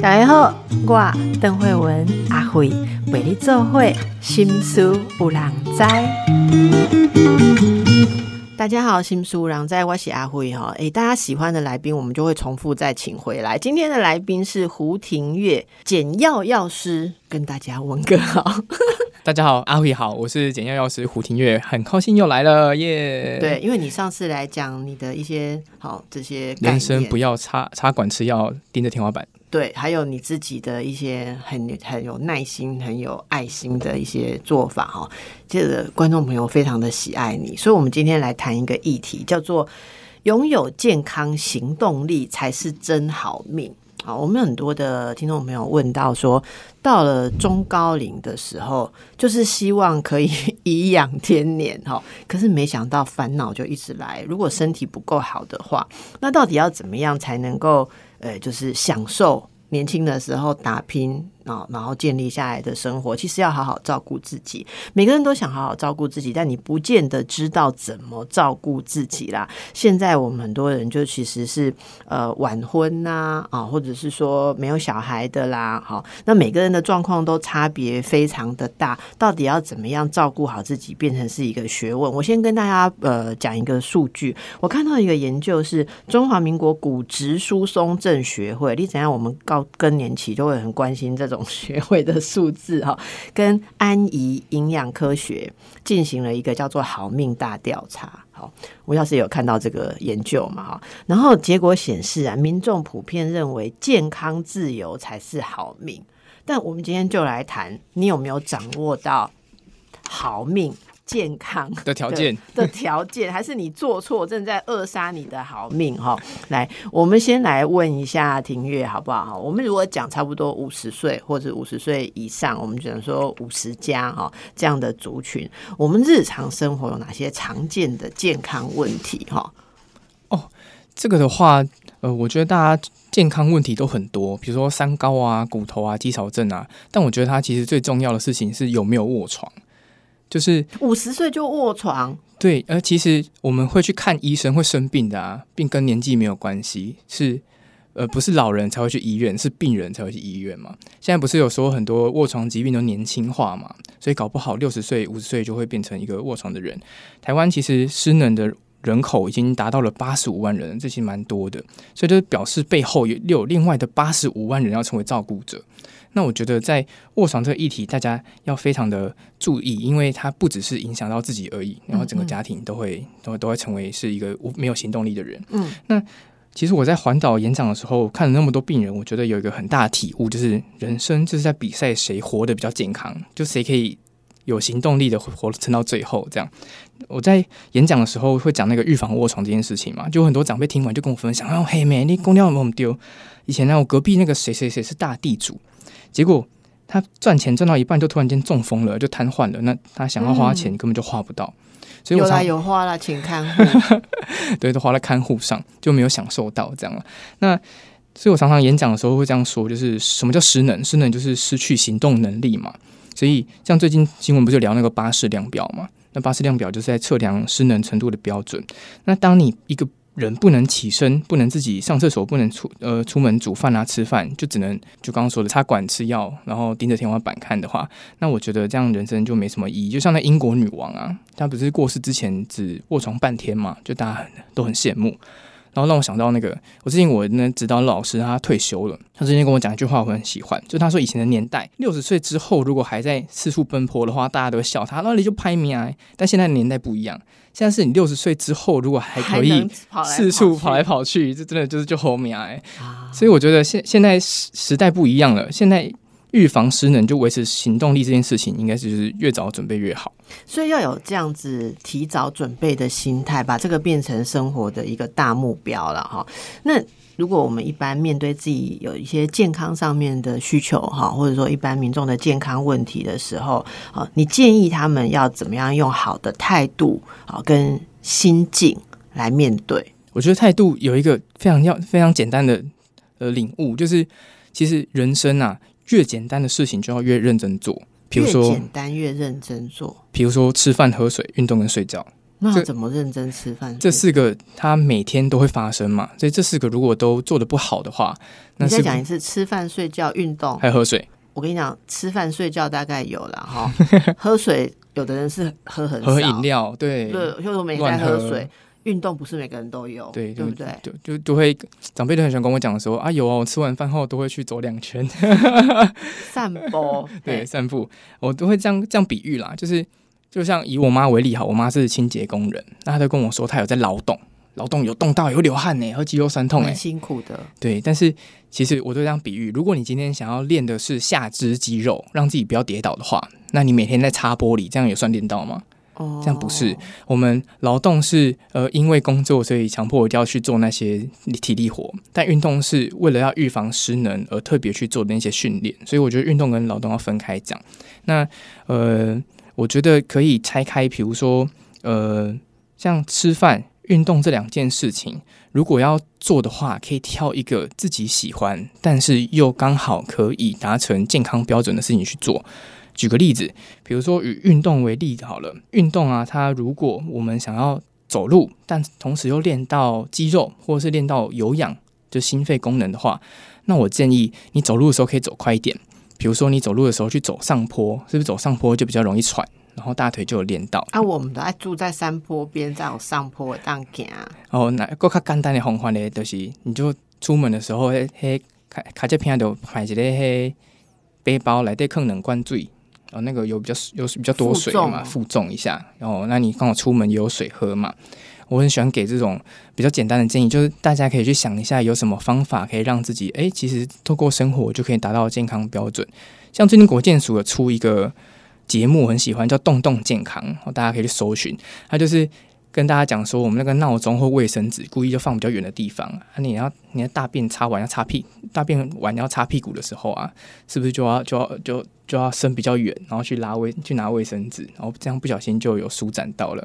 大家好，我邓慧文阿慧陪你做会心思有人知。大家好，新书然后在，我是阿慧哈。诶，大家喜欢的来宾，我们就会重复再请回来。今天的来宾是胡庭月，简药药师，跟大家问个好。大家好，阿慧好，我是简药药师胡庭月，很高兴又来了耶。对，因为你上次来讲你的一些好这些概人生不要插插管吃药，盯着天花板。对，还有你自己的一些很很有耐心、很有爱心的一些做法哈，这个观众朋友非常的喜爱你，所以我们今天来谈一个议题，叫做拥有健康行动力才是真好命。啊，我们很多的听众朋友问到说，到了中高龄的时候，就是希望可以 颐养天年哈，可是没想到烦恼就一直来。如果身体不够好的话，那到底要怎么样才能够呃，就是享受年轻的时候打拼啊，然后建立下来的生活？其实要好好照顾自己。每个人都想好好照顾自己，但你不见得知道怎么照顾自己啦。现在我们很多人就其实是呃晚婚呐啊，或者是说没有小孩的啦，好，那每个人的状况都差别非常的大，到底要怎么样照顾好自己，变成是一个学问。我先跟大家呃讲一个数据，我看到一个研究是中华民国骨质疏松症学会，你怎样？我们高更年期都会很关心这种 学会的数字哈，跟安怡营养科学进行了一个叫做“好命大调查”。好，我要是有看到这个研究嘛哈，然后结果显示啊，民众普遍认为健康自由才是好命。但我们今天就来谈，你有没有掌握到好命？健康的条件 的条件，还是你做错，正在扼杀你的好命哈？来，我们先来问一下庭月好不好？我们如果讲差不多五十岁或者五十岁以上，我们只能说五十加哈这样的族群，我们日常生活有哪些常见的健康问题哈？哦，这个的话，呃，我觉得大家健康问题都很多，比如说三高啊、骨头啊、肌少症啊，但我觉得它其实最重要的事情是有没有卧床。就是五十岁就卧床，对，而其实我们会去看医生会生病的啊，病跟年纪没有关系，是呃不是老人才会去医院，是病人才会去医院嘛。现在不是有说很多卧床疾病都年轻化嘛，所以搞不好六十岁、五十岁就会变成一个卧床的人。台湾其实失能的人口已经达到了八十五万人，这些蛮多的，所以就表示背后有有另外的八十五万人要成为照顾者。那我觉得在卧床这个议题，大家要非常的注意，因为它不只是影响到自己而已，然后整个家庭都会都都会成为是一个无没有行动力的人。嗯，那其实我在环岛演讲的时候，看了那么多病人，我觉得有一个很大的体悟，就是人生就是在比赛谁活得比较健康，就谁可以有行动力的活撑到最后。这样，我在演讲的时候会讲那个预防卧床这件事情嘛，就很多长辈听完就跟我分享：“哦，嘿妹，你公掉有没有丢？以前呢，我隔壁那个谁谁谁是大地主。”结果他赚钱赚到一半就突然间中风了，就瘫痪了。那他想要花钱根本就花不到，所以有来有花了，请看护，对，都花在看护上，就没有享受到这样了。那所以我常常演讲的时候会这样说，就是什么叫失能？失能就是失去行动能力嘛。所以像最近新闻不就聊那个巴氏量表嘛？那巴氏量表就是在测量失能程度的标准。那当你一个人不能起身，不能自己上厕所，不能出呃出门煮饭啊吃饭，就只能就刚刚说的插管吃药，然后盯着天花板看的话，那我觉得这样人生就没什么意义。就像那英国女王啊，她不是过世之前只卧床半天嘛，就大家都很羡慕。然后让我想到那个，我最近我那指导老师他退休了，他之前跟我讲一句话，我很喜欢，就他说以前的年代，六十岁之后如果还在四处奔波的话，大家都会笑他，那你就拍命啊。但现在的年代不一样，现在是你六十岁之后如果还可以四处跑来跑去，这真的就是就后面啊。所以我觉得现现在时时代不一样了，现在。预防失能就维持行动力这件事情，应该是就是越早准备越好。所以要有这样子提早准备的心态，把这个变成生活的一个大目标了哈。那如果我们一般面对自己有一些健康上面的需求哈，或者说一般民众的健康问题的时候，啊，你建议他们要怎么样用好的态度啊跟心境来面对？我觉得态度有一个非常要非常简单的呃领悟，就是其实人生啊。越简单的事情就要越认真做，比如说简单越认真做，比如说吃饭、喝水、运动跟睡觉，那怎么认真吃饭？这四个它每天都会发生嘛，所以这四个如果都做的不好的话，那你再讲一次：吃饭、睡觉、运动。还有喝水，我跟你讲，吃饭、睡觉大概有了 哈，喝水有的人是喝很少，喝饮料，对。对，就是我每天在喝水。运动不是每个人都有，对对不对？就就都会长辈都很喜欢跟我讲说啊，有啊，我吃完饭后都会去走两圈 散步，对，散步，我都会这样这样比喻啦，就是就像以我妈为例哈，我妈是清洁工人，那她就跟我说她有在劳动，劳动有动到有流汗呢，和肌肉酸痛哎，辛苦的。对，但是其实我都这样比喻，如果你今天想要练的是下肢肌肉，让自己不要跌倒的话，那你每天在擦玻璃，这样也算练到吗？这样不是，我们劳动是呃因为工作，所以强迫一定要去做那些体力活，但运动是为了要预防失能而特别去做的那些训练，所以我觉得运动跟劳动要分开讲。那呃，我觉得可以拆开，比如说呃，像吃饭、运动这两件事情，如果要做的话，可以挑一个自己喜欢，但是又刚好可以达成健康标准的事情去做。举个例子，比如说以运动为例好了，运动啊，它如果我们想要走路，但同时又练到肌肉或者是练到有氧，就心肺功能的话，那我建议你走路的时候可以走快一点。比如说你走路的时候去走上坡，是不是走上坡就比较容易喘，然后大腿就有练到？啊，我们都爱住在山坡边，在有上坡当行。哦，那个较简单的方法呢，就是你就出门的时候，嘿，嘿，卡卡这片就买一个嘿背包来，底放两罐水。哦，那个有比较有比较多水嘛，负重一下，然后那你刚好出门也有水喝嘛。我很喜欢给这种比较简单的建议，就是大家可以去想一下，有什么方法可以让自己哎，其实透过生活就可以达到健康标准。像最近国健署有出一个节目，很喜欢叫“动动健康”，大家可以去搜寻，它就是。跟大家讲说，我们那个闹钟或卫生纸故意就放比较远的地方啊。你要你的大便擦完要擦屁，大便完要擦屁股的时候啊，是不是就要就要就就要伸比较远，然后去拉卫去拿卫生纸，然后这样不小心就有舒展到了。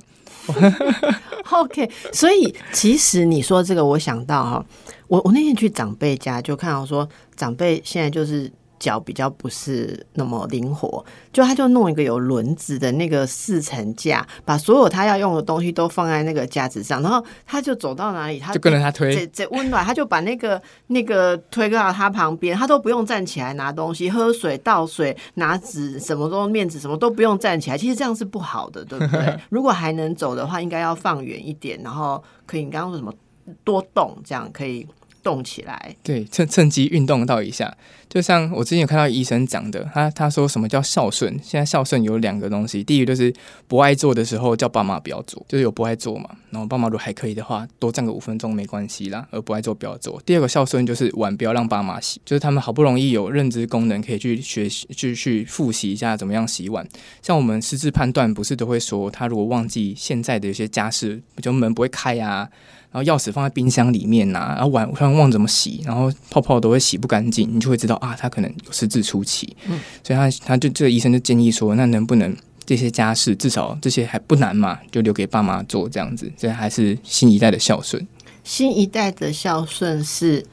OK，所以其实你说这个，我想到哈，我我那天去长辈家就看到说，长辈现在就是。脚比较不是那么灵活，就他就弄一个有轮子的那个四层架，把所有他要用的东西都放在那个架子上，然后他就走到哪里，他就跟着他推。这这温暖，他就把那个那个推到他旁边，他都不用站起来拿东西、喝水、倒水、拿纸，什么都面子什么都不用站起来。其实这样是不好的，对不对？如果还能走的话，应该要放远一点，然后可以你刚刚说什么多动，这样可以。动起来，对，趁趁机运动到一下，就像我之前有看到医生讲的，他他说什么叫孝顺？现在孝顺有两个东西，第一个就是不爱做的时候叫爸妈不要做，就是有不爱做嘛，然后爸妈如果还可以的话，多站个五分钟没关系啦，而不爱做不要做。第二个孝顺就是碗不要让爸妈洗，就是他们好不容易有认知功能可以去学习，去去复习一下怎么样洗碗。像我们失智判断不是都会说，他如果忘记现在的一些家事，就门不会开呀。然后钥匙放在冰箱里面呐，然后碗突然忘怎么洗，然后泡泡都会洗不干净，你就会知道啊，他可能有失智初期。嗯，所以他他就这个医生就建议说，那能不能这些家事至少这些还不难嘛，就留给爸妈做这样子，这还是新一代的孝顺。新一代的孝顺是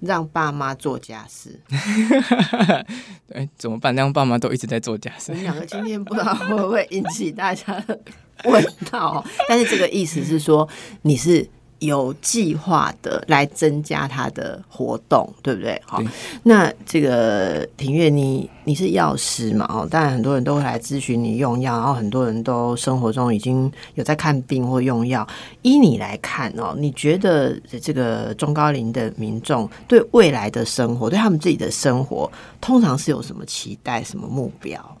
让爸妈做家事。哎，怎么办？让爸妈都一直在做家事。我们两个今天不知道会不会引起大家的问到，但是这个意思是说你是。有计划的来增加他的活动，对不对？好，那这个庭月，你你是药师嘛？哦，当然很多人都会来咨询你用药，然后很多人都生活中已经有在看病或用药。依你来看哦，你觉得这个中高龄的民众对未来的生活，对他们自己的生活，通常是有什么期待、什么目标？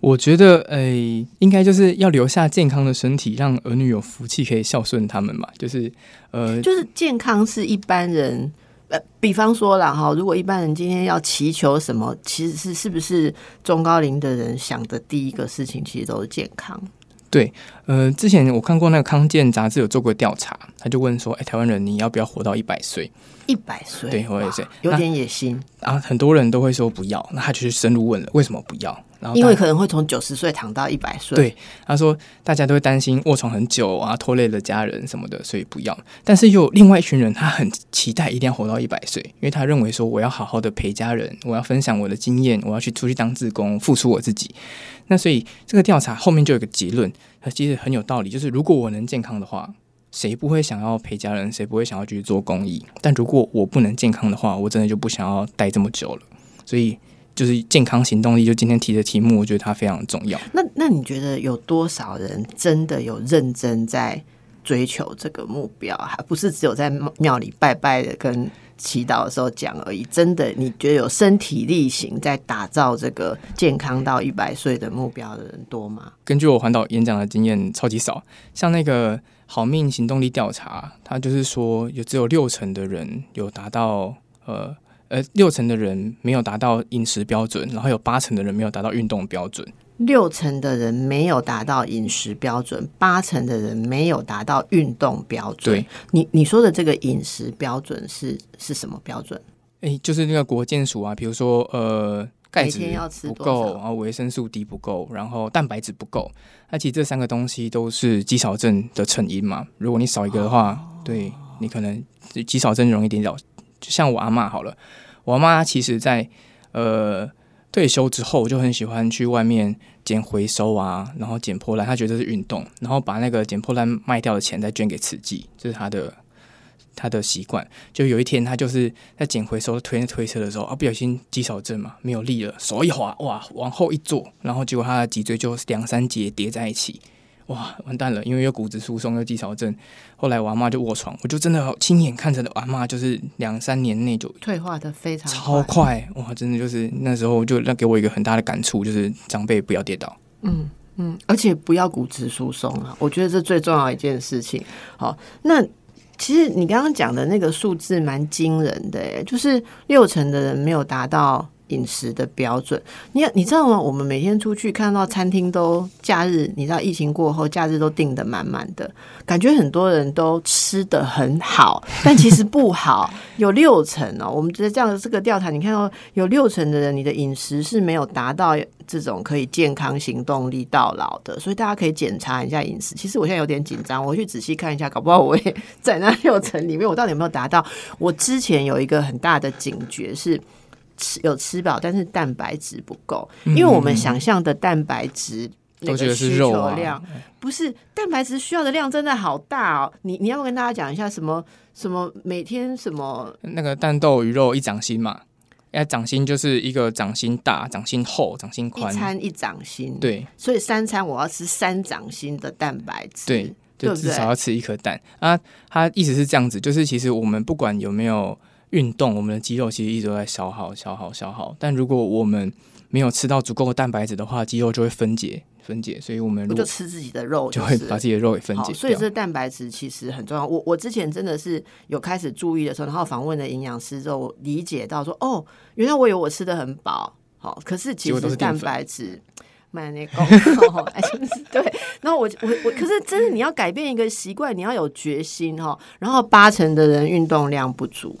我觉得，诶，应该就是要留下健康的身体，让儿女有福气，可以孝顺他们嘛。就是，呃，就是健康是一般人，呃，比方说了哈，如果一般人今天要祈求什么，其实是是不是中高龄的人想的第一个事情，其实都是健康。对，呃，之前我看过那个康健杂志有做过调查，他就问说，哎，台湾人你要不要活到一百岁？一百岁？对，我也是，有点野心。然后很多人都会说不要，那他就去深入问了，为什么不要？然后因为可能会从九十岁躺到一百岁。对他说大家都会担心卧床很久啊，拖累了家人什么的，所以不要。但是又有另外一群人，他很期待一定要活到一百岁，因为他认为说我要好好的陪家人，我要分享我的经验，我要去出去当志工，付出我自己。那所以这个调查后面就有一个结论，它其实很有道理，就是如果我能健康的话。谁不会想要陪家人？谁不会想要去做公益？但如果我不能健康的话，我真的就不想要待这么久了。所以，就是健康行动力，就今天提的题目，我觉得它非常重要。那那你觉得有多少人真的有认真在追求这个目标，还不是只有在庙里拜拜的跟祈祷的时候讲而已？真的，你觉得有身体力行在打造这个健康到一百岁的目标的人多吗？根据我环岛演讲的经验，超级少。像那个好命行动力调查，它就是说有只有六成的人有达到呃呃六成的人没有达到饮食标准，然后有八成的人没有达到运动标准。六成的人没有达到饮食标准，八成的人没有达到运动标准。对，你你说的这个饮食标准是是什么标准？诶，就是那个国健署啊，比如说呃钙质不够，然后维生素 D 不够，然后蛋白质不够。那其实这三个东西都是肌少症的成因嘛。如果你少一个的话，哦对你可能肌少症容易跌倒。就像我阿嬷好了，我阿嬷其实在呃退休之后就很喜欢去外面捡回收啊，然后捡破烂，她觉得是运动，然后把那个捡破烂卖掉的钱再捐给慈济，这是她的他的习惯。就有一天，他就是在捡回收推推车的时候啊，不小心肌少症嘛，没有力了，手一滑，哇，往后一坐，然后结果他的脊椎就两三节叠在一起，哇，完蛋了，因为有骨质疏松又肌少症。后来我阿妈就卧床，我就真的亲眼看着我阿妈，就是两三年内就退化的非常超快，哇，真的就是那时候就让给我一个很大的感触，就是长辈不要跌倒。嗯嗯，而且不要骨质疏松啊，我觉得这最重要一件事情。好，那其实你刚刚讲的那个数字蛮惊人的，哎，就是六成的人没有达到饮食的标准。你你知道吗？我们每天出去看到餐厅都假日，你知道疫情过后假日都订的满满的，感觉很多人都吃的很好，但其实不好。有六成哦，我们觉得这样的这个调查，你看到有六成的人，你的饮食是没有达到这种可以健康行动力到老的，所以大家可以检查一下饮食。其实我现在有点紧张，我去仔细看一下，搞不好我也在那六成里面，我到底有没有达到？我之前有一个很大的警觉是。吃有吃饱，但是蛋白质不够，因为我们想象的蛋白质那都觉得是肉啊求量，不是蛋白质需要的量真的好大哦。你你要不要跟大家讲一下什么什么每天什么那个蛋豆鱼肉一掌心嘛，哎，掌心就是一个掌心大、掌心厚、掌心宽一宽，餐一掌心？，对所以三餐我要吃三掌心的蛋白质。对，就至少要吃一颗蛋啊。他意思是这样子，就是其实我们不管有没有运动，我们的肌肉其实一直都在消耗、消耗、消耗。但如果我们没有吃到足够的蛋白质的话，肌肉就会分解、分解，所以我们我就如果吃自己的肉就是会把自己的肉给分，解掉。所以这蛋白质其实很重要。我我之前真的是有开始注意的时候，然后访问的营养师之后，我理解到说，哦，原来我以为我吃的很饱，好，可是其实蛋白质。买那个，对。然后我我我，可是真的你要改变一个习惯，你要有决心哈。然后八成的人运动量不足，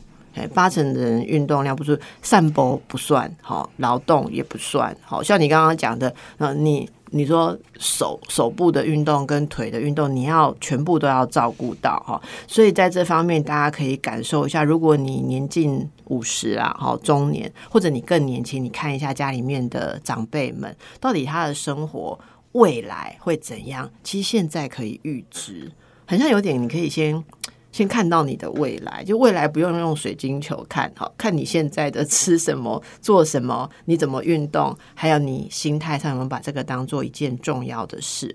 八成的人运动量不足，散步不算，好，劳动也不算，好像你刚刚讲的，呃，你你说手手部的运动跟腿的运动，你要全部都要照顾到哈。所以在这方面，大家可以感受一下，如果你年近五十啊，好中年，或者你更年轻，你看一下家里面的长辈们，到底他的生活未来会怎样？其实现在可以预知，很像有点，你可以先。先看到你的未来，就未来不用用水晶球看，好看你现在的吃什么、做什么，你怎么运动，还有你心态上有没有把这个当做一件重要的事。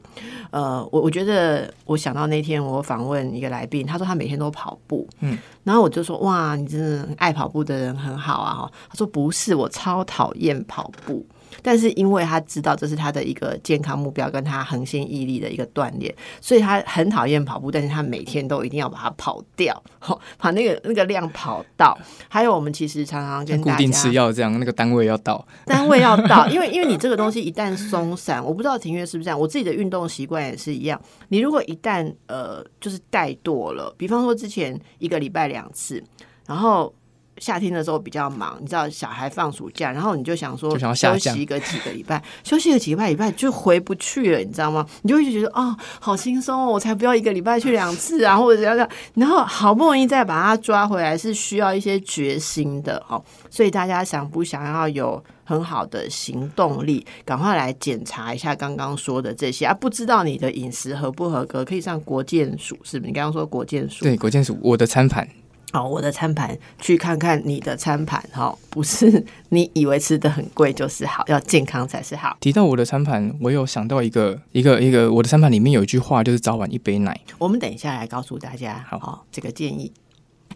呃，我我觉得我想到那天我访问一个来宾，他说他每天都跑步，嗯，然后我就说哇，你真的爱跑步的人很好啊，哈，他说不是，我超讨厌跑步。但是因为他知道这是他的一个健康目标，跟他恒心毅力的一个锻炼，所以他很讨厌跑步，但是他每天都一定要把它跑掉，吼把那个那个量跑到。还有我们其实常常跟固定吃药这样，那个单位要到。单位要到，因为因为你这个东西一旦松散，我不知道庭月是不是这样，我自己的运动习惯也是一样。你如果一旦呃就是怠惰了，比方说之前一个礼拜两次，然后夏天的时候比较忙，你知道小孩放暑假，然后你就想说休降息个几个礼拜，休息个几个礼拜 就回不去了，你知道吗？你就会觉得哦，好轻松哦，我才不要一个礼拜去两次啊，或者怎样然后好不容易再把它抓回来，是需要一些决心的哦。所以大家想不想要有很好的行动力，赶快来检查一下刚刚说的这些啊！不知道你的饮食合不合格，可以上国健署，是不是？你刚刚说国健署，对，国健署我的餐盘，好，我的餐盘去看看你的餐盘，哈，不是你以为吃的很贵就是好，要健康才是好。提到我的餐盘，我有想到一个一个一个，我的餐盘里面有一句话，就是早晚一杯奶。我们等一下来告诉大家，好哦，这个建议。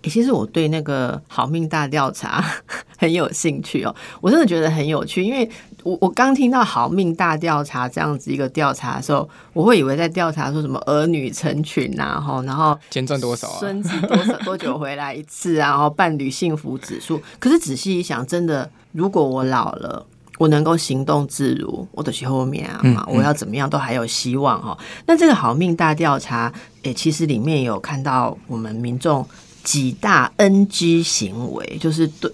诶其实我对那个好命大调查 很有兴趣哦，我真的觉得很有趣，因为我我刚听到好命大调查这样子一个调查的时候，我会以为在调查说什么儿女成群呐，哈，然后钱赚多少啊？孙子多少多久回来一次啊？然后伴侣幸福指数。可是仔细一想，真的，如果我老了，我能够行动自如，我的后面啊嘛，我要怎么样都还有希望哈。那这个好命大调查，诶、其实里面有看到我们民众几大 NG 行为，就是对。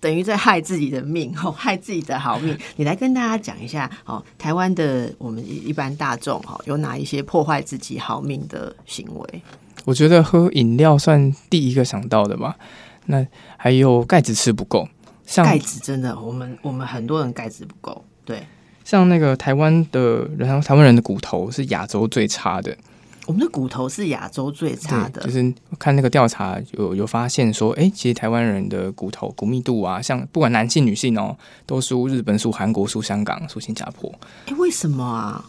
等于在害自己的命 哦，害自己的好命。你来跟大家讲一下哦，台湾的我们一一般大众哦，有哪一些破坏自己好命的行为？我觉得喝饮料算第一个想到的吧。那还有钙质吃不够，像钙质真的，我们我们很多人钙质不够，对，像那个台湾的人，台湾人的骨头是亚洲最差的。我们的骨头是亚洲最差的，就是看那个调查有有发现说，哎、其实台湾人的骨头骨密度啊，像不管男性女性哦，都输日本、输韩国、输香港、输新加坡。哎、为什么啊？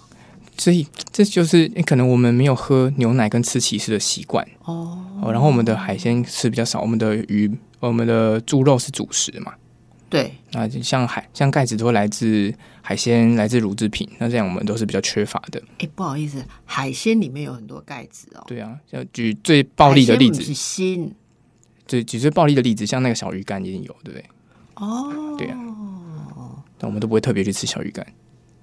所以这就是、诶可能我们没有喝牛奶跟吃起司的习惯哦，哦，然后我们的海鲜吃比较少，我们的鱼、我们的猪肉是主食嘛。对，那就像海像钙质都会来自海鲜，来自乳制品，那这样我们都是比较缺乏的。哎、不好意思，海鲜里面有很多钙质哦。对啊，像举最暴力的例子海鲜不，是锌举举最暴力的例子，像那个小鱼干一定有，对不对？哦。对啊但我们都不会特别去吃小鱼干。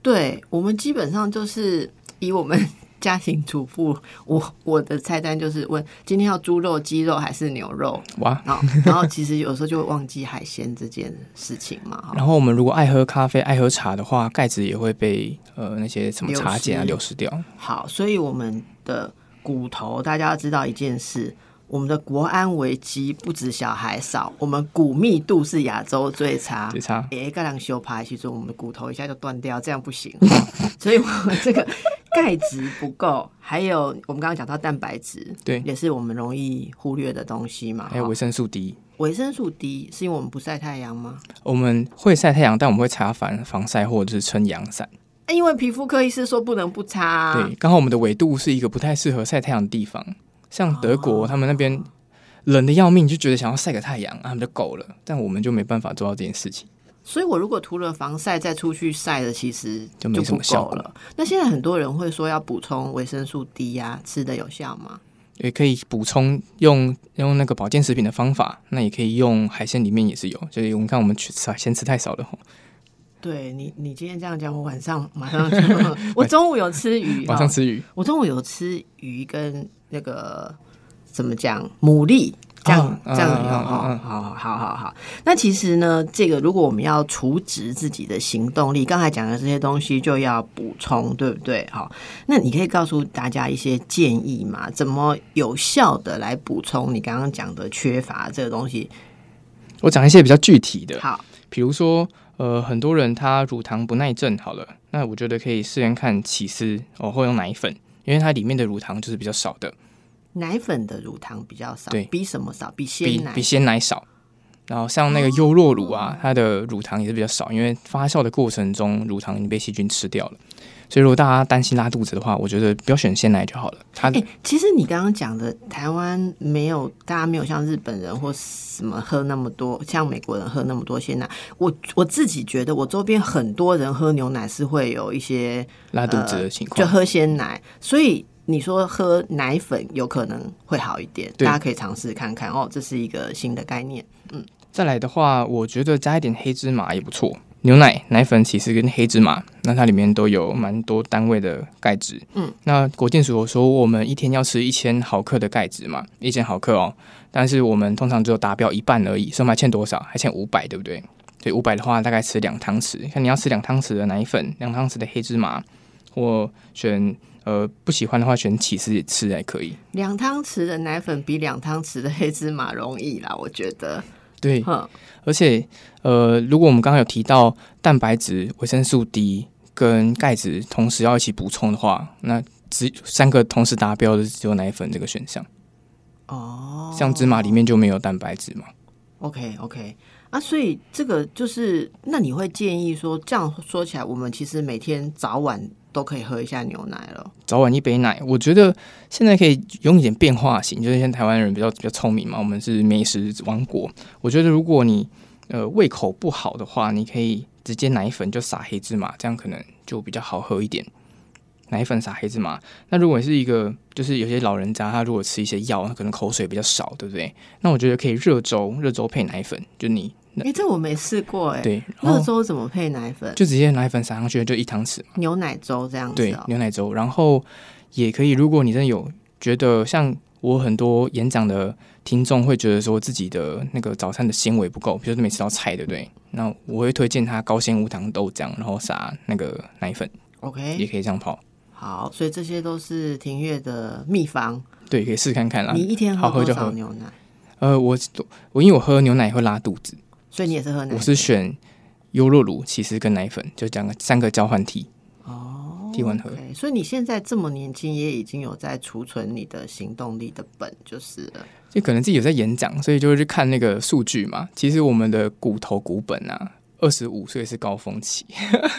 对我们基本上就是以我们家庭主妇，我我的菜单就是问今天要猪肉、鸡肉还是牛肉，哇！然后然后其实有时候就会忘记海鲜这件事情嘛，然后我们如果爱喝咖啡、爱喝茶的话，钙质也会被呃那些什么茶碱啊流失掉。好，所以我们的骨头，大家要知道一件事。我们的国安危机不止小孩少，我们骨密度是亚洲最差。最差诶，盖两修爬其实我们的骨头一下就断掉，这样不行。所以我们这个钙质不够，还有我们刚刚讲到蛋白质，对也是我们容易忽略的东西嘛。哈还有维生素 D，维生素 D 是因为我们不晒太阳吗？我们会晒太阳，但我们会擦防防晒或者是撑阳伞。诶因为皮肤科医师说不能不擦、啊。对，刚好我们的纬度是一个不太适合晒太阳的地方，像德国、哦他们那边冷的要命，就觉得想要晒个太阳，啊他们就够了，但我们就没办法做到这件事情。所以我如果涂了防晒再出去晒的，其实就没什么效果了。那现在很多人会说要补充维生素 D 呀、吃的有效吗？也可以补充用用那个保健食品的方法，那也可以用海鲜里面也是有，就是我们看我们去吃海鲜吃太少了吼，对你，你今天这样讲，我晚上马上就，我中午有吃鱼，哈晚上吃鱼。我中午有吃鱼跟那个怎么讲牡蛎，这样、啊这样好好好好好。那其实呢，这个如果我们要除值自己的行动力，刚才讲的这些东西就要补充，对不对？好，那你可以告诉大家一些建议嘛？怎么有效的来补充你刚刚讲的缺乏这个东西？我讲一些比较具体的，好，比如说，呃，很多人他乳糖不耐症，好了，那我觉得可以试验看起司哦，或用奶粉，因为它里面的乳糖就是比较少的，奶粉的乳糖比较少，对比什么少？比鲜奶比比鲜奶少。然后像那个优酪乳啊，它的乳糖也是比较少，因为发酵的过程中乳糖已经被细菌吃掉了。所以如果大家担心拉肚子的话，我觉得不要选鲜奶就好了。它哎、其实你刚刚讲的台湾没有，大家没有像日本人或什么喝那么多，像美国人喝那么多鲜奶。我我自己觉得，我周边很多人喝牛奶是会有一些拉肚子的情况，就喝鲜奶，所以你说喝奶粉有可能会好一点，大家可以尝试看看哦，这是一个新的概念。嗯再来的话，我觉得加一点黑芝麻也不错。牛奶、奶粉、其实跟黑芝麻，那它里面都有蛮多单位的钙质。嗯，那国健署有说我们一天要吃一千毫克的钙质嘛，一千毫克哦，但是我们通常只有达标一半而已，所以还欠多少？还欠五百，对不对？所以五百的话，大概吃两汤匙。看你要吃两汤匙的奶粉，两汤匙的黑芝麻，或选呃不喜欢的话选起司也吃还可以。两汤匙的奶粉比两汤匙的黑芝麻容易啦，我觉得。对，而且呃，如果我们刚刚有提到蛋白质、维生素 D 跟钙质同时要一起补充的话，那只三个同时达标的只有奶粉这个选项。哦，像芝麻里面就没有蛋白质嘛。OK OK 啊，所以这个就是，那你会建议说，这样说起来，我们其实每天早晚都可以喝一下牛奶了。早晚一杯奶，我觉得现在可以用一点变化型，就是像台湾人比较比较聪明嘛，我们是美食王国。我觉得如果你呃胃口不好的话，你可以直接奶粉就撒黑芝麻，这样可能就比较好喝一点。奶粉撒黑芝麻，那如果是一个就是有些老人家，他如果吃一些药，可能口水比较少，对不对？那我觉得可以热粥，热粥配奶粉，就你哎、这我没试过哎、对，然热粥怎么配奶粉？就直接奶粉撒上去，就一汤匙。牛奶粥这样子对哦、，牛奶粥，然后也可以，如果你真的有觉得像我很多演讲的听众会觉得说自己的那个早餐的纤维不够，比如说没吃到菜，对不对？那我会推荐他高纤无糖豆浆，然后撒那个奶粉，OK，也可以这样泡。好，所以这些都是庭月的秘方。对，可以试看看啦你。一天喝多好喝就喝少牛奶？呃，我我因为我喝牛奶会拉肚子，所以你也是喝奶粉？我是选优酪乳、起司跟奶粉，就讲个三个交换替哦替换喝。所以你现在这么年轻，也已经有在储存你的行动力的本，就是了。就可能自己有在演讲，所以就会去看那个数据嘛。其实我们的骨头骨本啊，二十五岁是高峰期，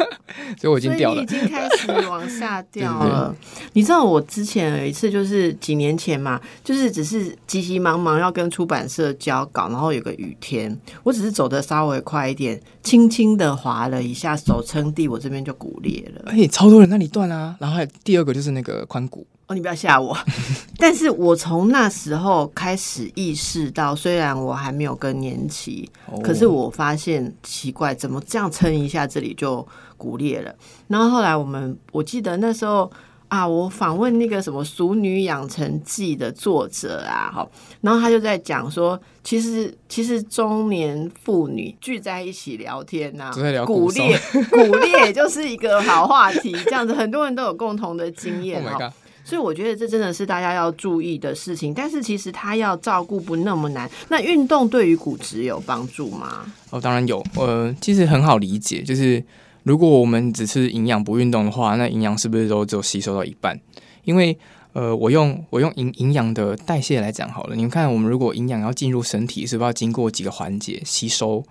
所以我已经掉了已。经开始往下掉了。你知道我之前有一次，就是几年前嘛，就是只是急急忙忙要跟出版社交稿，然后有个雨天，我只是走的稍微快一点，轻轻的滑了一下，手撑地，我这边就骨裂了。哎、超多人那里断啊。然后还有第二个就是那个髋骨，哦，你不要吓我。但是我从那时候开始意识到，虽然我还没有更年期，哦可是我发现奇怪，怎么这样撑一下这里就骨裂了？然后后来我们，我记得那时候啊，我访问那个什么《熟女养成记》的作者啊，哈，然后他就在讲说，其实其实中年妇女聚在一起聊天呐、骨骨裂，骨裂就是一个好话题，这样子很多人都有共同的经 Oh 验！所以我觉得这真的是大家要注意的事情，但是其实它要照顾不那么难。那运动对于骨质有帮助吗？哦，当然有。呃，其实很好理解，就是如果我们只是营养不运动的话，那营养是不是都只有吸收到一半？因为呃，我用我用营营养的代谢来讲好了。你们看，我们如果营养要进入身体，是不是要经过几个环节吸收，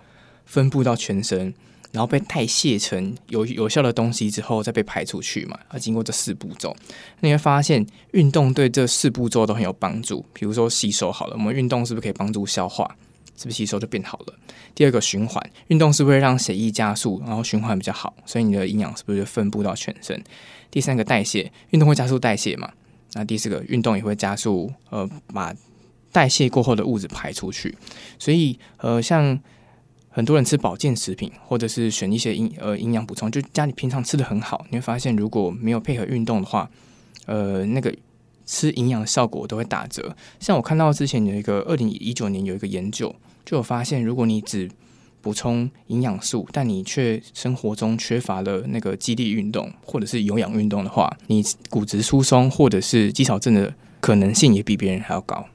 分布到全身，然后被代谢成有有效的东西之后，再被排出去嘛？要经过这四步骤。你会发现，运动对这四步骤都很有帮助。比如说吸收好了，我们运动是不是可以帮助消化？是不是吸收就变好了？第二个循环，运动是不是会让血液加速，然后循环比较好，所以你的营养是不是就分布到全身？第三个代谢，运动会加速代谢嘛？那第四个，运动也会加速呃把代谢过后的物质排出去，所以呃像很多人吃保健食品，或者是选一些营呃营养补充，就家里平常吃的很好，你会发现如果没有配合运动的话，呃那个吃营养的效果都会打折。像我看到之前有一个二零一九年有一个研究，就有发现，如果你只补充营养素，但你却生活中缺乏了那个肌力运动或者是有氧运动的话，你骨质疏松或者是肌少症的可能性也比别人还要高。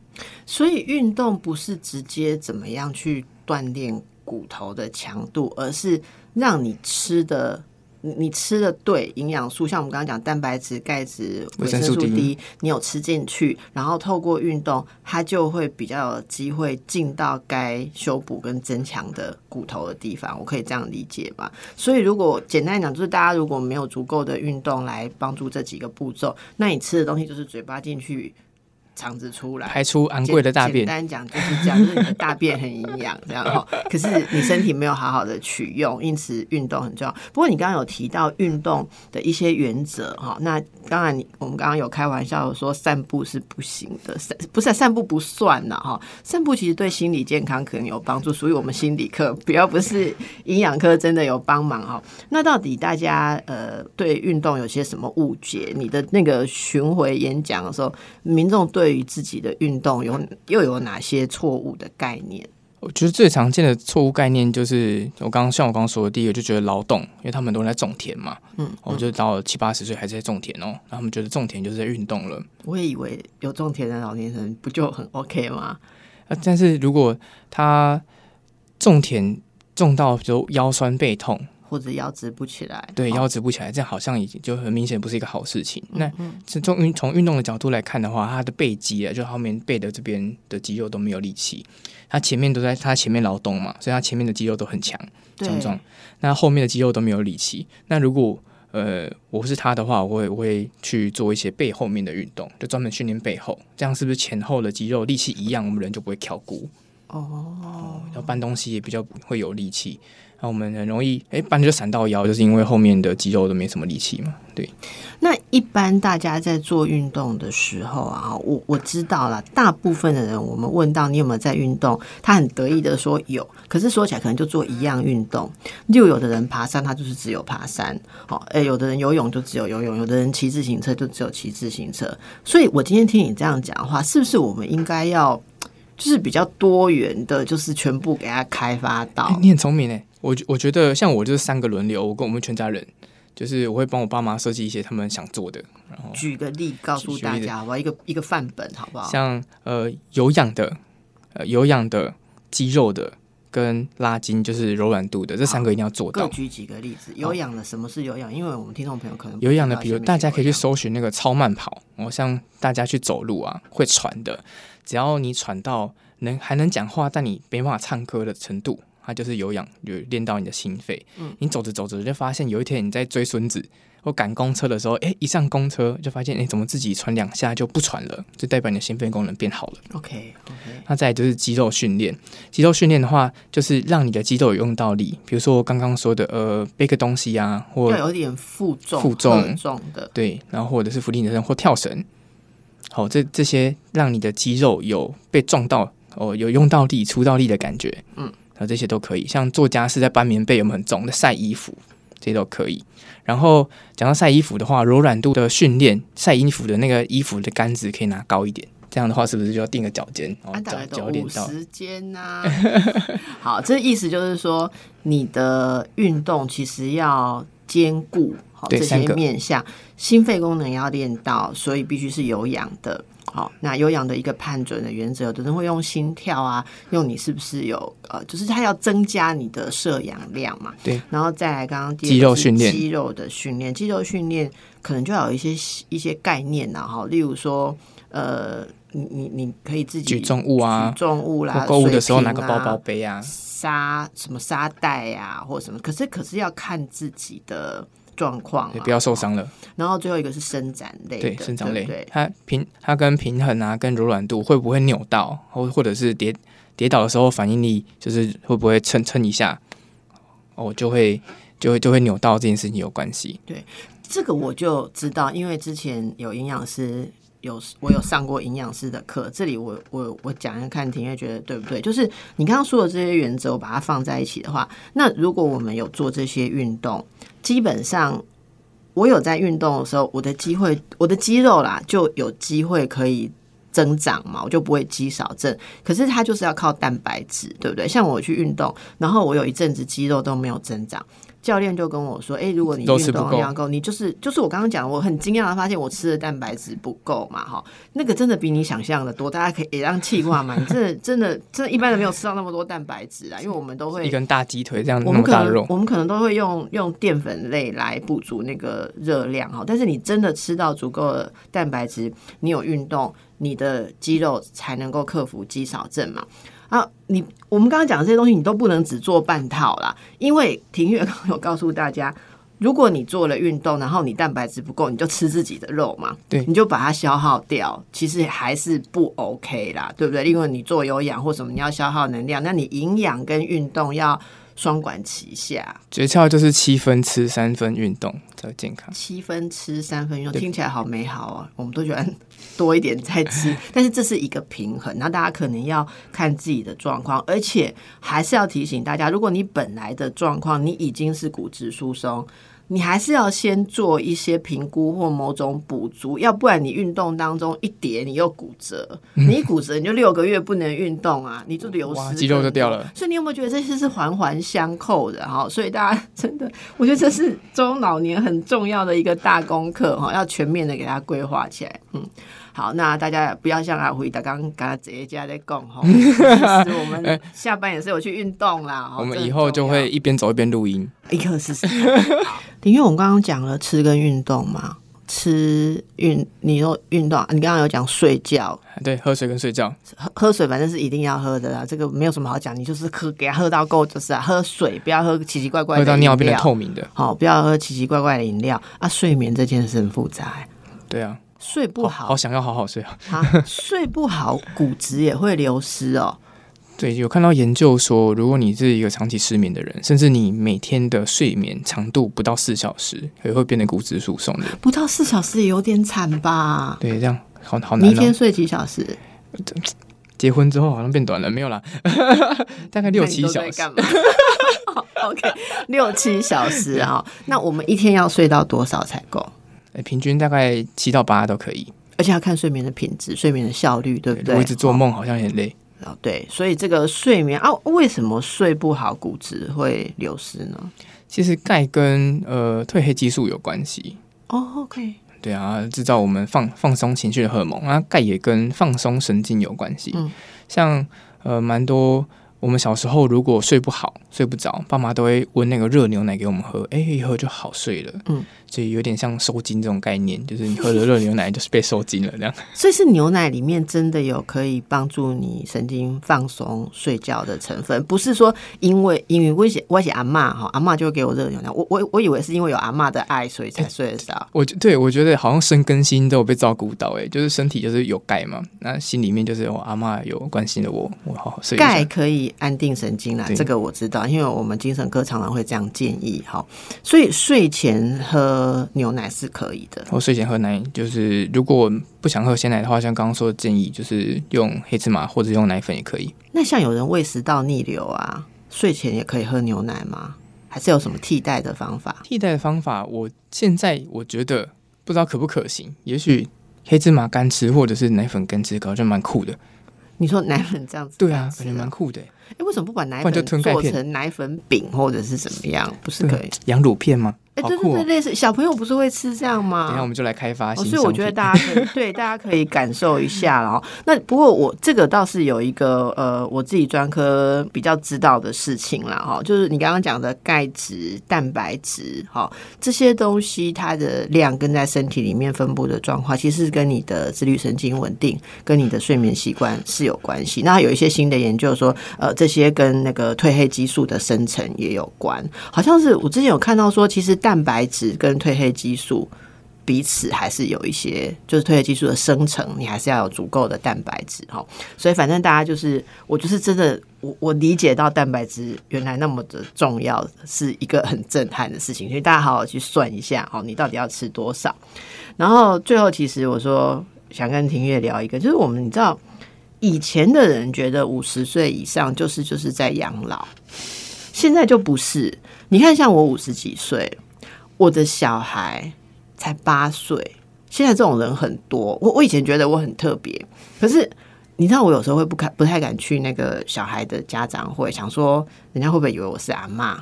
所以运动不是直接怎么样去锻炼骨头的强度，而是让你吃的。你你吃的对营养素，像我们刚刚讲蛋白质、钙质、维生素 D，你有吃进去，然后透过运动，它就会比较有机会进到该修补跟增强的骨头的地方。我可以这样理解吧？所以如果简单讲，就是大家如果没有足够的运动来帮助这几个步骤，那你吃的东西就是嘴巴进去肠子出来，排出昂贵的大便。简单讲就是这样，就是你的大便很营养，这样哈。可是你身体没有好好的取用，因此运动很重要。不过你刚刚有提到运动的一些原则哈，那当然你我们刚刚有开玩笑说散步是不行的，散不是散步不算了哈。散步其实对心理健康可能有帮助，所以我们心理课，不要不是营养科真的有帮忙哈。那到底大家呃对运动有些什么误解？你的那个巡回演讲的时候，民众对对于自己的运动有又有哪些错误的概念？我觉得最常见的错误概念就是我刚刚像我刚刚说的第一个，就觉得劳动，因为他们都在种田嘛，嗯，我就到了七八十岁还在种田哦，然后他们觉得种田就是在运动了。我也以为有种田的老年人不就很 OK 吗？啊，但是如果他种田种到就腰酸背痛。或者腰直不起来，对腰直不起来，这样好像已经就很明显不是一个好事情。那从运从运动的角度来看的话，他的背肌啊，就后面背的这边的肌肉都没有力气，他前面都在他前面劳动嘛，所以他前面的肌肉都很强强壮，那后面的肌肉都没有力气。那如果呃我是他的话，我会我会去做一些背后面的运动，就专门训练背后，这样是不是前后的肌肉力气一样，我们人就不会翘骨？哦，要搬东西也比较会有力气。那我们很容易哎，半就闪到腰，就是因为后面的肌肉都没什么力气嘛。对。那一般大家在做运动的时候啊，我我知道了，大部分的人，我们问到你有没有在运动，他很得意的说有，可是说起来可能就做一样运动。就有的人爬山，他就是只有爬山；好，哎，有的人游泳就只有游泳，有的人骑自行车就只有骑自行车。所以我今天听你这样讲的话，是不是我们应该要就是比较多元的，就是全部给他开发到？你很聪明哎。我我觉得像我就是三个轮流，我跟我们全家人，就是我会帮我爸妈设计一些他们想做的。然后举个例告诉大家，好不好？一个一个范本，好不好？像呃有氧的，呃有氧的肌肉的跟拉筋，就是柔软度的，这三个一定要做到。举几个例子，有氧的什么是有氧？因为我们听众朋友可能有氧的，比如大家可以去搜寻那个超慢跑，我像大家去走路啊会喘的，只要你喘到能还能讲话，但你没办法唱歌的程度。它就是有氧，就练到你的心肺。嗯，你走着走着就发现，有一天你在追孙子或赶公车的时候，哎，一上公车就发现，哎，怎么自己喘两下就不喘了？就代表你的心肺功能变好了。OK OK。那再就是肌肉训练，肌肉训练的话，就是让你的肌肉有用到力。比如说我刚刚说的，呃，背个东西啊，或要有点负重、负重重的，对，然后或者是伏地挺身或跳绳。好，这这些让你的肌肉有被撞到，哦，有用到力、出到力的感觉。嗯。这些都可以，像做家事在搬棉被有没有很重？的晒衣服，这些都可以。然后讲到晒衣服的话，柔软度的训练，晒衣服的那个衣服的杆子可以拿高一点。这样的话，是不是就要定个脚尖？脚脚点到时间呐。好，这意思就是说，你的运动其实要兼顾好这些面向，心肺功能要练到，所以必须是有氧的。好，那有氧的一个判准的原则，有的人会用心跳啊，用你是不是有呃，就是它要增加你的摄氧量嘛。对，然后再来刚刚肌肉训练，肌肉的训练，肌肉训练可能就要有一些一些概念呐，哈，例如说，呃，你你你可以自己举重物啊，举重物啦，购物的时候拿个包包背啊，沙什么沙袋呀，或什么，可是可是要看自己的。状况，不要受伤了。然后最后一个是伸展类，对，伸展类，对它平它跟平衡啊，跟柔软度会不会扭到，或或者是跌跌倒的时候反应力，就是会不会撑撑一下，哦，就会就会就会扭到这件事情有关系。对，这个我就知道，因为之前有营养师有我有上过营养师的课，这里我我我讲一下看，婷月觉得对不对？就是你刚刚说的这些原则，我把它放在一起的话，那如果我们有做这些运动。基本上，我有在运动的时候，我的机会，我的肌肉啦，就有机会可以增长嘛，我就不会肌少症。可是它就是要靠蛋白质，对不对？像我去运动，然后我有一阵子肌肉都没有增长。教练就跟我说：“哎，如果你运动量够，你就是就是我刚刚讲，我很惊讶的发现我吃的蛋白质不够嘛，哈，那个真的比你想象的多。大家可以也让气化嘛，你真的真的 真的，一般人没有吃到那么多蛋白质啊，因为我们都会一根大鸡腿这样，我们可能我们可能都会用用淀粉类来补足那个热量哈。但是你真的吃到足够的蛋白质，你有运动，你的肌肉才能够克服肌少症嘛。”啊，你我们刚刚讲的这些东西，你都不能只做半套啦，因为庭月刚刚有告诉大家，如果你做了运动，然后你蛋白质不够，你就吃自己的肉嘛，对你就把它消耗掉，其实还是不 OK 啦，对不对？因为你做有氧或什么，你要消耗能量，那你营养跟运动要双管齐下。诀窍就是七分吃，三分运动才会健康。七分吃三分用，听起来好美好啊。我们都喜欢多一点再吃，但是这是一个平衡。那大家可能要看自己的状况，而且还是要提醒大家，如果你本来的状况你已经是骨质疏松。你还是要先做一些评估或某种补足，要不然你运动当中一跌你又骨折，你一骨折你就六个月不能运动啊，你就流失肌肉就掉了。所以你有没有觉得这些是环环相扣的哈？所以大家 真的，我觉得这是中老年很重要的一个大功课哈，要全面的给它规划起来。嗯，好，那大家不要像阿辉的刚刚刚直接在讲哈，我们下班也是有去运动啦。我们以后就会一边走一边录音，一个是。因为我们刚刚讲了吃跟运动嘛，吃运你说运动，你刚刚有讲睡觉，对，喝水跟睡觉，喝喝水反正是一定要喝的啦，这个没有什么好讲，你就是喝给他喝到够就是啊，喝水不要喝奇奇怪怪的，喝到尿变得透明的，好，不要喝奇奇怪怪的饮料。啊。睡眠这件事很复杂，对啊，睡不好，好想要好好睡啊，睡不好 骨质也会流失哦。对，有看到研究说，如果你是一个长期失眠的人，甚至你每天的睡眠长度不到四小时，也会变得骨质疏松的。不到四小时也有点惨吧？对，这样好好难。一天睡几小时？结婚之后好像变短了，没有啦，大概 六七小时。OK，六七小时啊。那我们一天要睡到多少才够？平均大概七到八都可以，而且要看睡眠的品质、睡眠的效率，对不对？我一直做梦好像很累。哦，对，所以这个睡眠啊，为什么睡不好骨质会流失呢？其实钙跟呃褪黑激素有关系。哦，OK，对啊，制造我们放放松情绪的荷尔蒙啊，钙也跟放松神经有关系。嗯，像呃蛮多。我们小时候如果睡不好、睡不着，爸妈都会温那个热牛奶给我们喝，哎，一喝就好睡了。嗯，所以有点像收精这种概念，就是你喝了热牛奶就是被收精了这样。所以是牛奶里面真的有可以帮助你神经放松、睡觉的成分，不是说因为因为威胁威胁阿妈哈，阿妈就会给我热牛奶。我我我以为是因为有阿妈的爱，所以才睡得着。我对我觉得好像身跟心都有被照顾到，哎，就是身体就是有钙嘛，那心里面就是我阿妈有关心的我，我好好睡。钙可以。安定神经啦，这个我知道，因为我们精神科常常会这样建议哈。所以睡前喝牛奶是可以的。我睡前喝奶，就是如果不想喝鲜奶的话，像刚刚说的建议，就是用黑芝麻或者用奶粉也可以。那像有人胃食道逆流啊，睡前也可以喝牛奶吗？还是有什么替代的方法？替代的方法，我现在我觉得不知道可不可行。也许黑芝麻干吃，或者是奶粉干吃，搞就蛮酷的。你说奶粉这样子，对啊，感觉蛮酷的。哎，为什么不把奶粉做成奶粉饼或者是怎么样？不是可以羊乳片吗？哎，对对对，类似小朋友不是会吃这样吗？等下我们就来开发。所以我觉得大家可以对大家可以 感受一下哦。那不过我这个倒是有一个呃，我自己专科比较知道的事情了哈，就是你刚刚讲的钙质、蛋白质哈这些东西，它的量跟在身体里面分布的状况，其实是跟你的自律神经稳定、跟你的睡眠习惯是有关系。那有一些新的研究说，呃，这些跟那个褪黑激素的生成也有关。好像是我之前有看到说，其实。蛋白质跟褪黑激素彼此还是有一些，就是褪黑激素的生成，你还是要有足够的蛋白质哈。所以反正大家就是，我就是真的，我我理解到蛋白质原来那么的重要，是一个很震撼的事情。所以大家好好去算一下哦，你到底要吃多少。然后最后，其实我说想跟庭月聊一个，就是我们你知道，以前的人觉得五十岁以上就是就是在养老，现在就不是。你看，像我五十几岁。我的小孩才八岁，现在这种人很多。我我以前觉得我很特别，可是你知道，我有时候会不敢、不太敢去那个小孩的家长会，想说人家会不会以为我是阿妈？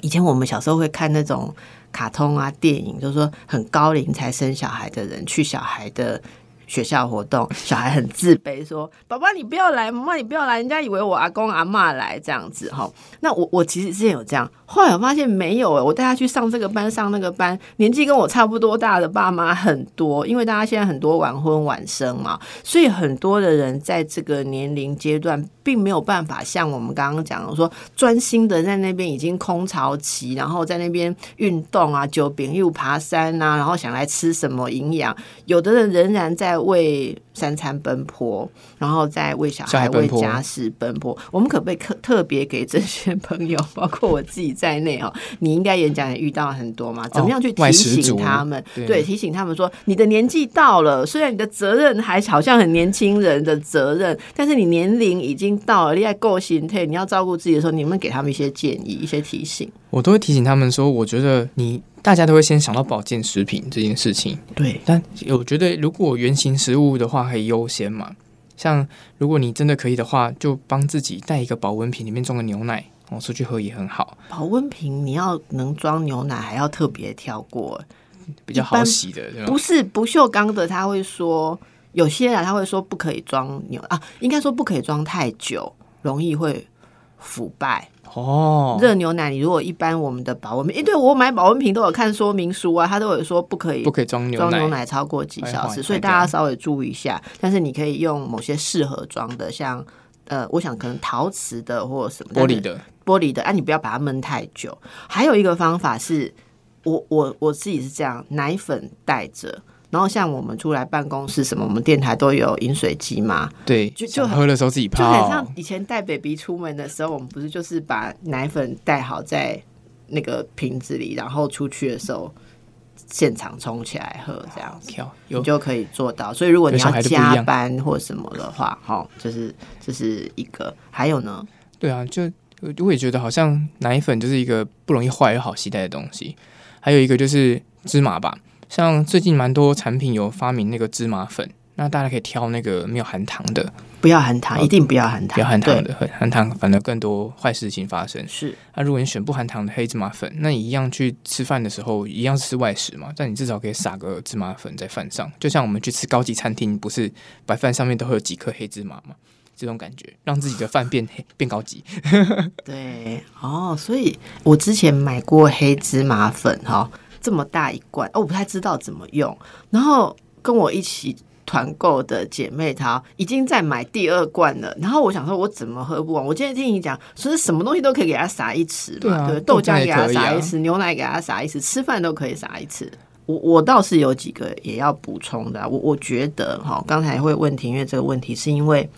以前我们小时候会看那种卡通啊、电影，就是说很高龄才生小孩的人去小孩的学校活动，小孩很自卑，说：“爸爸你不要来，妈妈你不要来，人家以为我阿公阿妈来这样子。”哈，那我我其实之前有这样，后来我发现没有，我带他去上这个班上那个班，年纪跟我差不多大的爸妈很多，因为大家现在很多晚婚晚生嘛，所以很多的人在这个年龄阶段，并没有办法像我们刚刚讲的说，专心的在那边已经空巢期，然后在那边运动啊、酒饼又爬山啊，然后想来吃什么营养，有的人仍然在为三餐奔波，然后再为小孩、为家事奔波。我们可不可以特特别给这些朋友，包括我自己在内哦？你应该演讲也遇到很多嘛？怎么样去提醒他们？对，提醒他们说，你的年纪到了，虽然你的责任还好像很年轻人的责任，但是你年龄已经到了，你要够心态，你要照顾自己的时候，你们给他们一些建议、一些提醒。我都会提醒他们说，我觉得你。大家都会先想到保健食品这件事情，对。但我觉得，如果原型食物的话，可以优先嘛。像如果你真的可以的话，就帮自己带一个保温瓶，里面装个牛奶，我出去喝也很好。保温瓶你要能装牛奶，还要特别挑过，比较好洗的。不是不锈钢的，他会说有些人他会说不可以装牛啊，应该说不可以装太久，容易会腐败。哦，热牛奶，你如果一般我们的保温瓶，哎，对我买保温瓶都有看说明书啊，他都有说不可以不可以装牛装牛奶超过几小时，所以大家稍微注意一下。但是你可以用某些适合装的，像呃，我想可能陶瓷的或什么玻璃的玻璃的，哎，你不要把它焖太久。还有一个方法是，我我我自己是这样，奶粉带着。然后像我们出来办公室什么，我们电台都有饮水机嘛。对，就就喝的时候自己泡。就很像以前带 baby 出门的时候，我们不是就是把奶粉带好在那个瓶子里，然后出去的时候现场冲起来喝，这样子你就可以做到。所以如果你要加班或什么的话，哈，就是这是一个。还有呢？对啊，就我也觉得好像奶粉就是一个不容易坏又好携带的东西。还有一个就是芝麻吧。像最近蛮多产品有发明那个芝麻粉，那大家可以挑那个没有含糖的，不要含糖，一定不要含糖，不要含糖的，含糖反而更多坏事情发生。是，那如果你选不含糖的黑芝麻粉，那你一样去吃饭的时候一样吃外食嘛，但你至少可以撒个芝麻粉在饭上，就像我们去吃高级餐厅，不是白饭上面都会有几颗黑芝麻嘛？这种感觉让自己的饭变黑变高级。对，哦，所以我之前买过黑芝麻粉哈。这么大一罐，我不太知道怎么用。然后跟我一起团购的姐妹她已经在买第二罐了。然后我想说，我怎么喝不完？我今天听你讲，说是什么东西都可以给它撒一匙嘛，对，豆浆给它撒一匙，牛奶给它撒一匙，吃饭都可以撒一匙。我我倒是有几个也要补充的。我我觉得哈，刚才会问庭月这个问题，是因为。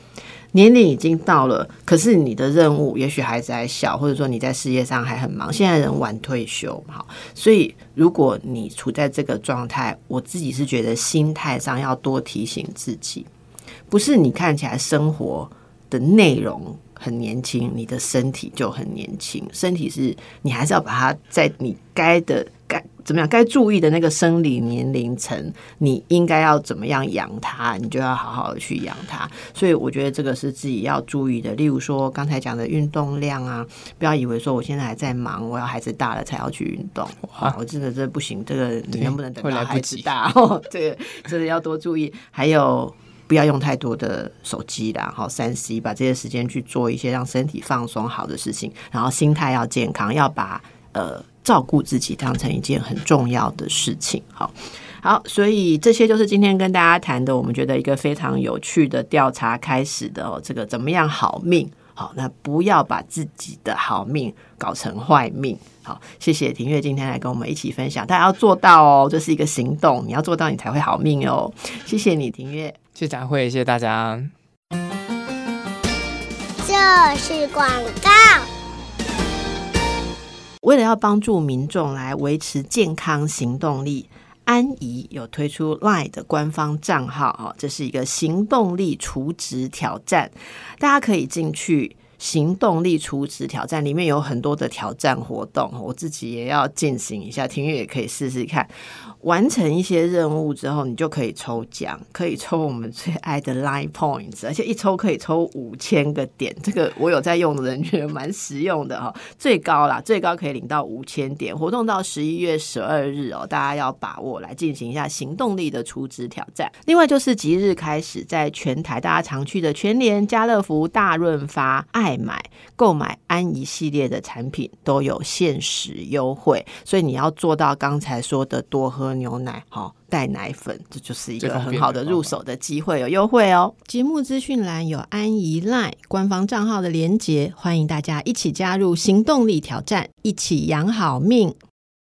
年龄已经到了，可是你的任务也许孩子还小，或者说你在事业上还很忙。现在人晚退休，好，所以如果你处在这个状态，我自己是觉得心态上要多提醒自己，不是你看起来生活的内容很年轻，你的身体就很年轻，身体是你还是要把它在你该的。该怎么样？该注意的那个生理年龄层，你应该要怎么样养它？你就要好好的去养它。所以我觉得这个是自己要注意的。例如说刚才讲的运动量啊，不要以为说我现在还在忙，我要孩子大了才要去运动。哇，我真的这不行，这个你能不能等到孩子大？这个真的要多注意。还有不要用太多的手机啦，好三 C，把这些时间去做一些让身体放松好的事情，然后心态要健康，要把呃。照顾自己当成一件很重要的事情，好，好，所以这些就是今天跟大家谈的，我们觉得一个非常有趣的调查开始的哦。这个怎么样好命？好，那不要把自己的好命搞成坏命。好，谢谢庭月今天来跟我们一起分享，大家要做到哦，这是一个行动，你要做到，你才会好命哦。谢谢你，庭月，谢谢佳慧，谢谢大家。这是广告。为了要帮助民众来维持健康行动力，安怡有推出 LINE 的官方账号，哦，这是一个行动力除值挑战，大家可以进去行动力储值挑战，里面有很多的挑战活动，我自己也要进行一下，听月也可以试试看。完成一些任务之后，你就可以抽奖，可以抽我们最爱的 Line Points，而且一抽可以抽五千个点。这个我有在用的人觉得蛮实用的哈，最高啦，最高可以领到五千点。活动到十一月十二日哦，大家要把握来进行一下行动力的储值挑战。另外就是即日开始，在全台大家常去的全联、家乐福、大润发、爱买购买安怡系列的产品都有限时优惠，所以你要做到刚才说的多喝。牛奶好，带奶粉，这就是一个很好的入手的机会，有优惠哦。节目资讯栏有安怡 Line 官方账号的连结，欢迎大家一起加入行动力挑战，一起养好命。